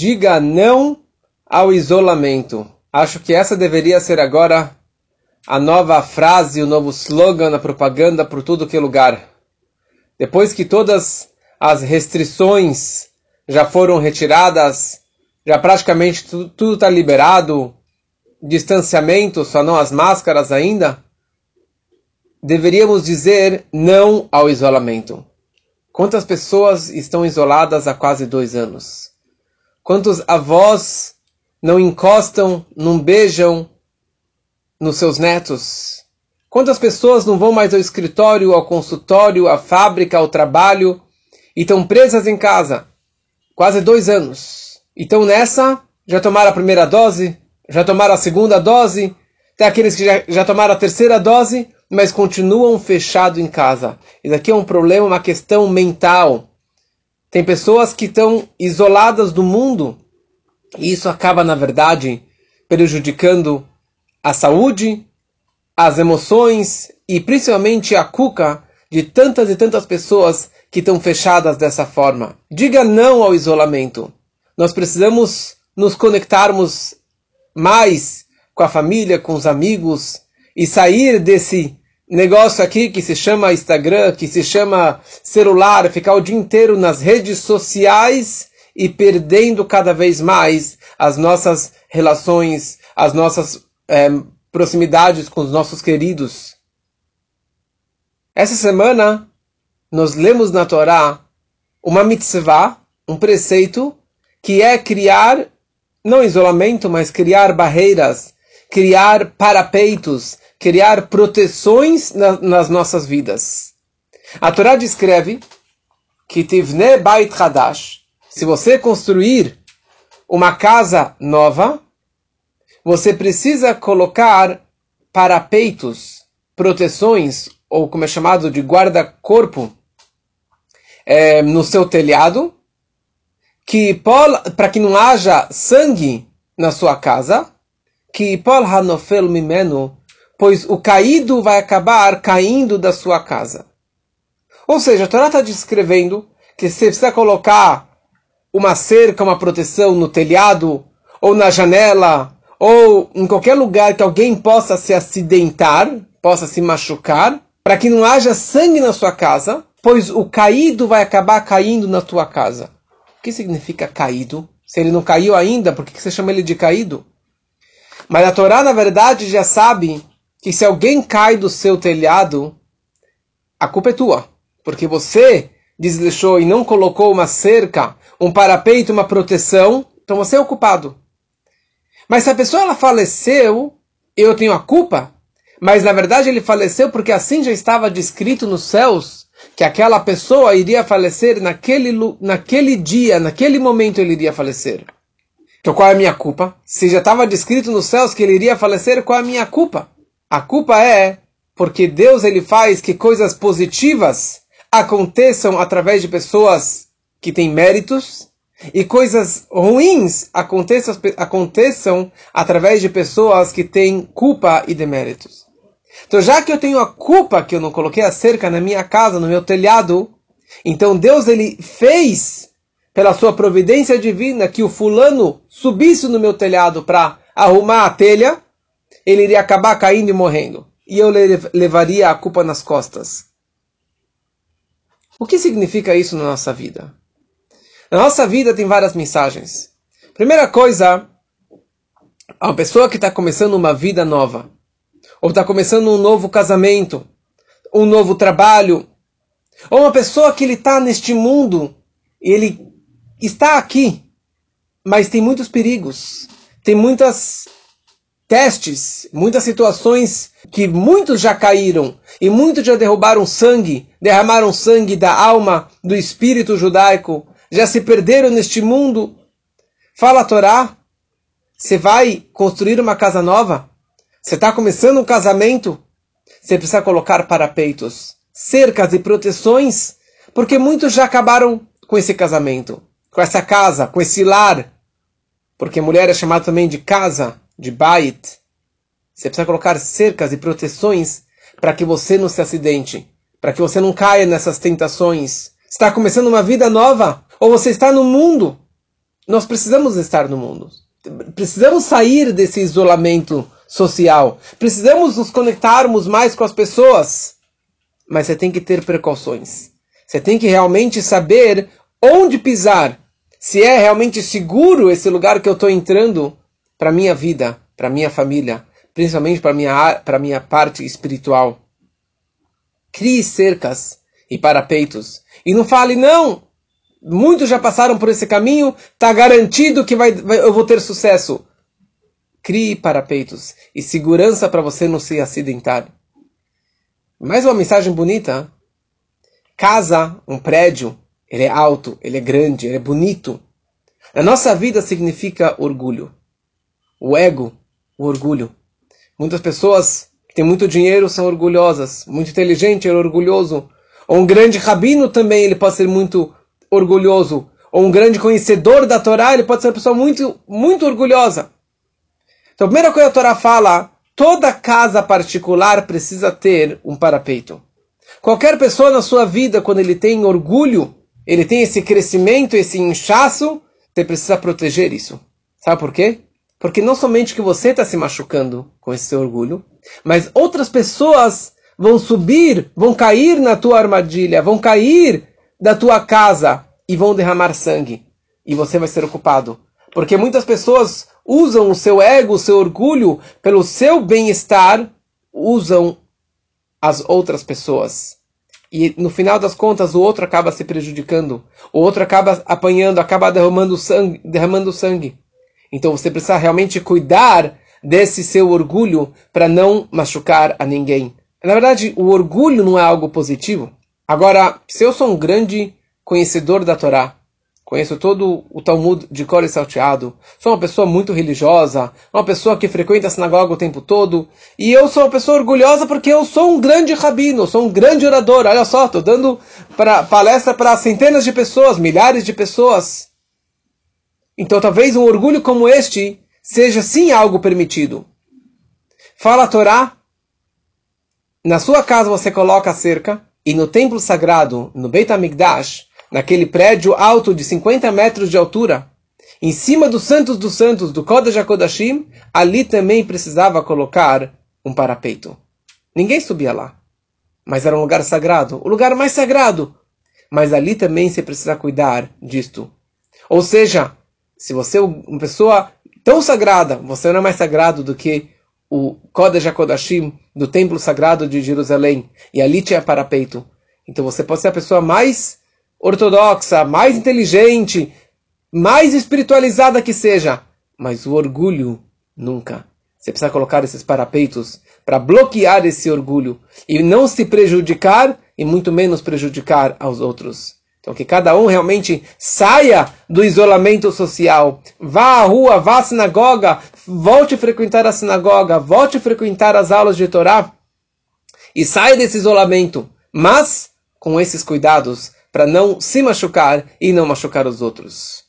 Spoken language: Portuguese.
Diga não ao isolamento. Acho que essa deveria ser agora a nova frase, o novo slogan na propaganda por tudo que é lugar. Depois que todas as restrições já foram retiradas, já praticamente tudo está liberado, distanciamento, só não as máscaras ainda, deveríamos dizer não ao isolamento. Quantas pessoas estão isoladas há quase dois anos? Quantos avós não encostam, não beijam nos seus netos? Quantas pessoas não vão mais ao escritório, ao consultório, à fábrica, ao trabalho e estão presas em casa? Quase dois anos. Então nessa, já tomaram a primeira dose, já tomaram a segunda dose, tem aqueles que já, já tomaram a terceira dose, mas continuam fechados em casa. Isso aqui é um problema, uma questão mental. Tem pessoas que estão isoladas do mundo e isso acaba, na verdade, prejudicando a saúde, as emoções e principalmente a cuca de tantas e tantas pessoas que estão fechadas dessa forma. Diga não ao isolamento. Nós precisamos nos conectarmos mais com a família, com os amigos e sair desse negócio aqui que se chama Instagram, que se chama celular, ficar o dia inteiro nas redes sociais e perdendo cada vez mais as nossas relações, as nossas é, proximidades com os nossos queridos. Essa semana nós lemos na Torá uma mitzvah, um preceito, que é criar, não isolamento, mas criar barreiras, criar parapeitos, criar proteções na, nas nossas vidas. A Torá descreve que Tivne Bait Hadash, se você construir uma casa nova, você precisa colocar parapeitos, proteções, ou como é chamado de guarda-corpo, é, no seu telhado, que para que não haja sangue na sua casa, que Paul Hanofel Mimeno, pois o caído vai acabar caindo da sua casa. Ou seja, a Torá está descrevendo que você precisa colocar uma cerca, uma proteção no telhado, ou na janela, ou em qualquer lugar que alguém possa se acidentar, possa se machucar, para que não haja sangue na sua casa, pois o caído vai acabar caindo na tua casa. O que significa caído? Se ele não caiu ainda, por que você chama ele de caído? Mas a Torá, na verdade, já sabe que se alguém cai do seu telhado, a culpa é tua. Porque você desleixou e não colocou uma cerca, um parapeito, uma proteção, então você é o culpado. Mas se a pessoa ela faleceu, eu tenho a culpa? Mas na verdade ele faleceu porque assim já estava descrito nos céus que aquela pessoa iria falecer naquele, naquele dia, naquele momento ele iria falecer. Então qual é a minha culpa? Se já estava descrito nos céus que ele iria falecer, qual é a minha culpa? A culpa é porque Deus ele faz que coisas positivas aconteçam através de pessoas que têm méritos e coisas ruins aconteçam, aconteçam através de pessoas que têm culpa e deméritos. Então, já que eu tenho a culpa que eu não coloquei a cerca na minha casa, no meu telhado, então Deus ele fez pela sua providência divina que o fulano subisse no meu telhado para arrumar a telha ele iria acabar caindo e morrendo. E eu levaria a culpa nas costas. O que significa isso na nossa vida? Na nossa vida tem várias mensagens. Primeira coisa, a pessoa que está começando uma vida nova, ou está começando um novo casamento, um novo trabalho, ou uma pessoa que ele está neste mundo ele está aqui, mas tem muitos perigos, tem muitas testes, muitas situações que muitos já caíram e muitos já derrubaram sangue, derramaram sangue da alma, do espírito judaico, já se perderam neste mundo. Fala a Torá, você vai construir uma casa nova? Você está começando um casamento? Você precisa colocar parapeitos, cercas e proteções, porque muitos já acabaram com esse casamento, com essa casa, com esse lar. Porque mulher é chamada também de casa, de bait, você precisa colocar cercas e proteções para que você não se acidente, para que você não caia nessas tentações. Está começando uma vida nova, ou você está no mundo nós precisamos estar no mundo. Precisamos sair desse isolamento social. Precisamos nos conectarmos mais com as pessoas. Mas você tem que ter precauções. Você tem que realmente saber onde pisar. Se é realmente seguro esse lugar que eu estou entrando para minha vida, para minha família, principalmente para minha para minha parte espiritual. Crie cercas e parapeitos e não fale não. Muitos já passaram por esse caminho, está garantido que vai, vai, eu vou ter sucesso. Crie parapeitos e segurança para você não se acidentar. Mais uma mensagem bonita. Casa, um prédio, ele é alto, ele é grande, ele é bonito. Na nossa vida significa orgulho. O ego, o orgulho. Muitas pessoas que têm muito dinheiro são orgulhosas. Muito inteligente é orgulhoso. Ou um grande rabino também, ele pode ser muito orgulhoso. Ou um grande conhecedor da Torá, ele pode ser uma pessoa muito, muito orgulhosa. Então, a primeira coisa que a Torá fala, toda casa particular precisa ter um parapeito. Qualquer pessoa na sua vida, quando ele tem orgulho, ele tem esse crescimento, esse inchaço, você precisa proteger isso. Sabe por quê? Porque não somente que você está se machucando com esse seu orgulho, mas outras pessoas vão subir, vão cair na tua armadilha, vão cair da tua casa e vão derramar sangue. E você vai ser ocupado. Porque muitas pessoas usam o seu ego, o seu orgulho, pelo seu bem-estar, usam as outras pessoas. E no final das contas, o outro acaba se prejudicando. O outro acaba apanhando, acaba derramando sangue. Derramando sangue. Então você precisa realmente cuidar desse seu orgulho para não machucar a ninguém. Na verdade, o orgulho não é algo positivo. Agora, se eu sou um grande conhecedor da Torá, conheço todo o Talmud de cor e salteado, sou uma pessoa muito religiosa, uma pessoa que frequenta a sinagoga o tempo todo, e eu sou uma pessoa orgulhosa porque eu sou um grande rabino, sou um grande orador. Olha só, estou dando pra, palestra para centenas de pessoas, milhares de pessoas. Então talvez um orgulho como este seja sim algo permitido. Fala a Torá, na sua casa você coloca a cerca, e no templo sagrado, no Beit HaMikdash, naquele prédio alto de 50 metros de altura, em cima dos santos dos santos do Kodesh HaKodashim, ali também precisava colocar um parapeito. Ninguém subia lá. Mas era um lugar sagrado, o lugar mais sagrado. Mas ali também você precisa cuidar disto. Ou seja, se você é uma pessoa tão sagrada, você não é mais sagrado do que o Kodesh HaKodashim do Templo Sagrado de Jerusalém. E ali tinha parapeito. Então você pode ser a pessoa mais ortodoxa, mais inteligente, mais espiritualizada que seja. Mas o orgulho, nunca. Você precisa colocar esses parapeitos para bloquear esse orgulho e não se prejudicar e muito menos prejudicar aos outros. Então, que cada um realmente saia do isolamento social, vá à rua, vá à sinagoga, volte a frequentar a sinagoga, volte a frequentar as aulas de Torá e saia desse isolamento, mas com esses cuidados para não se machucar e não machucar os outros.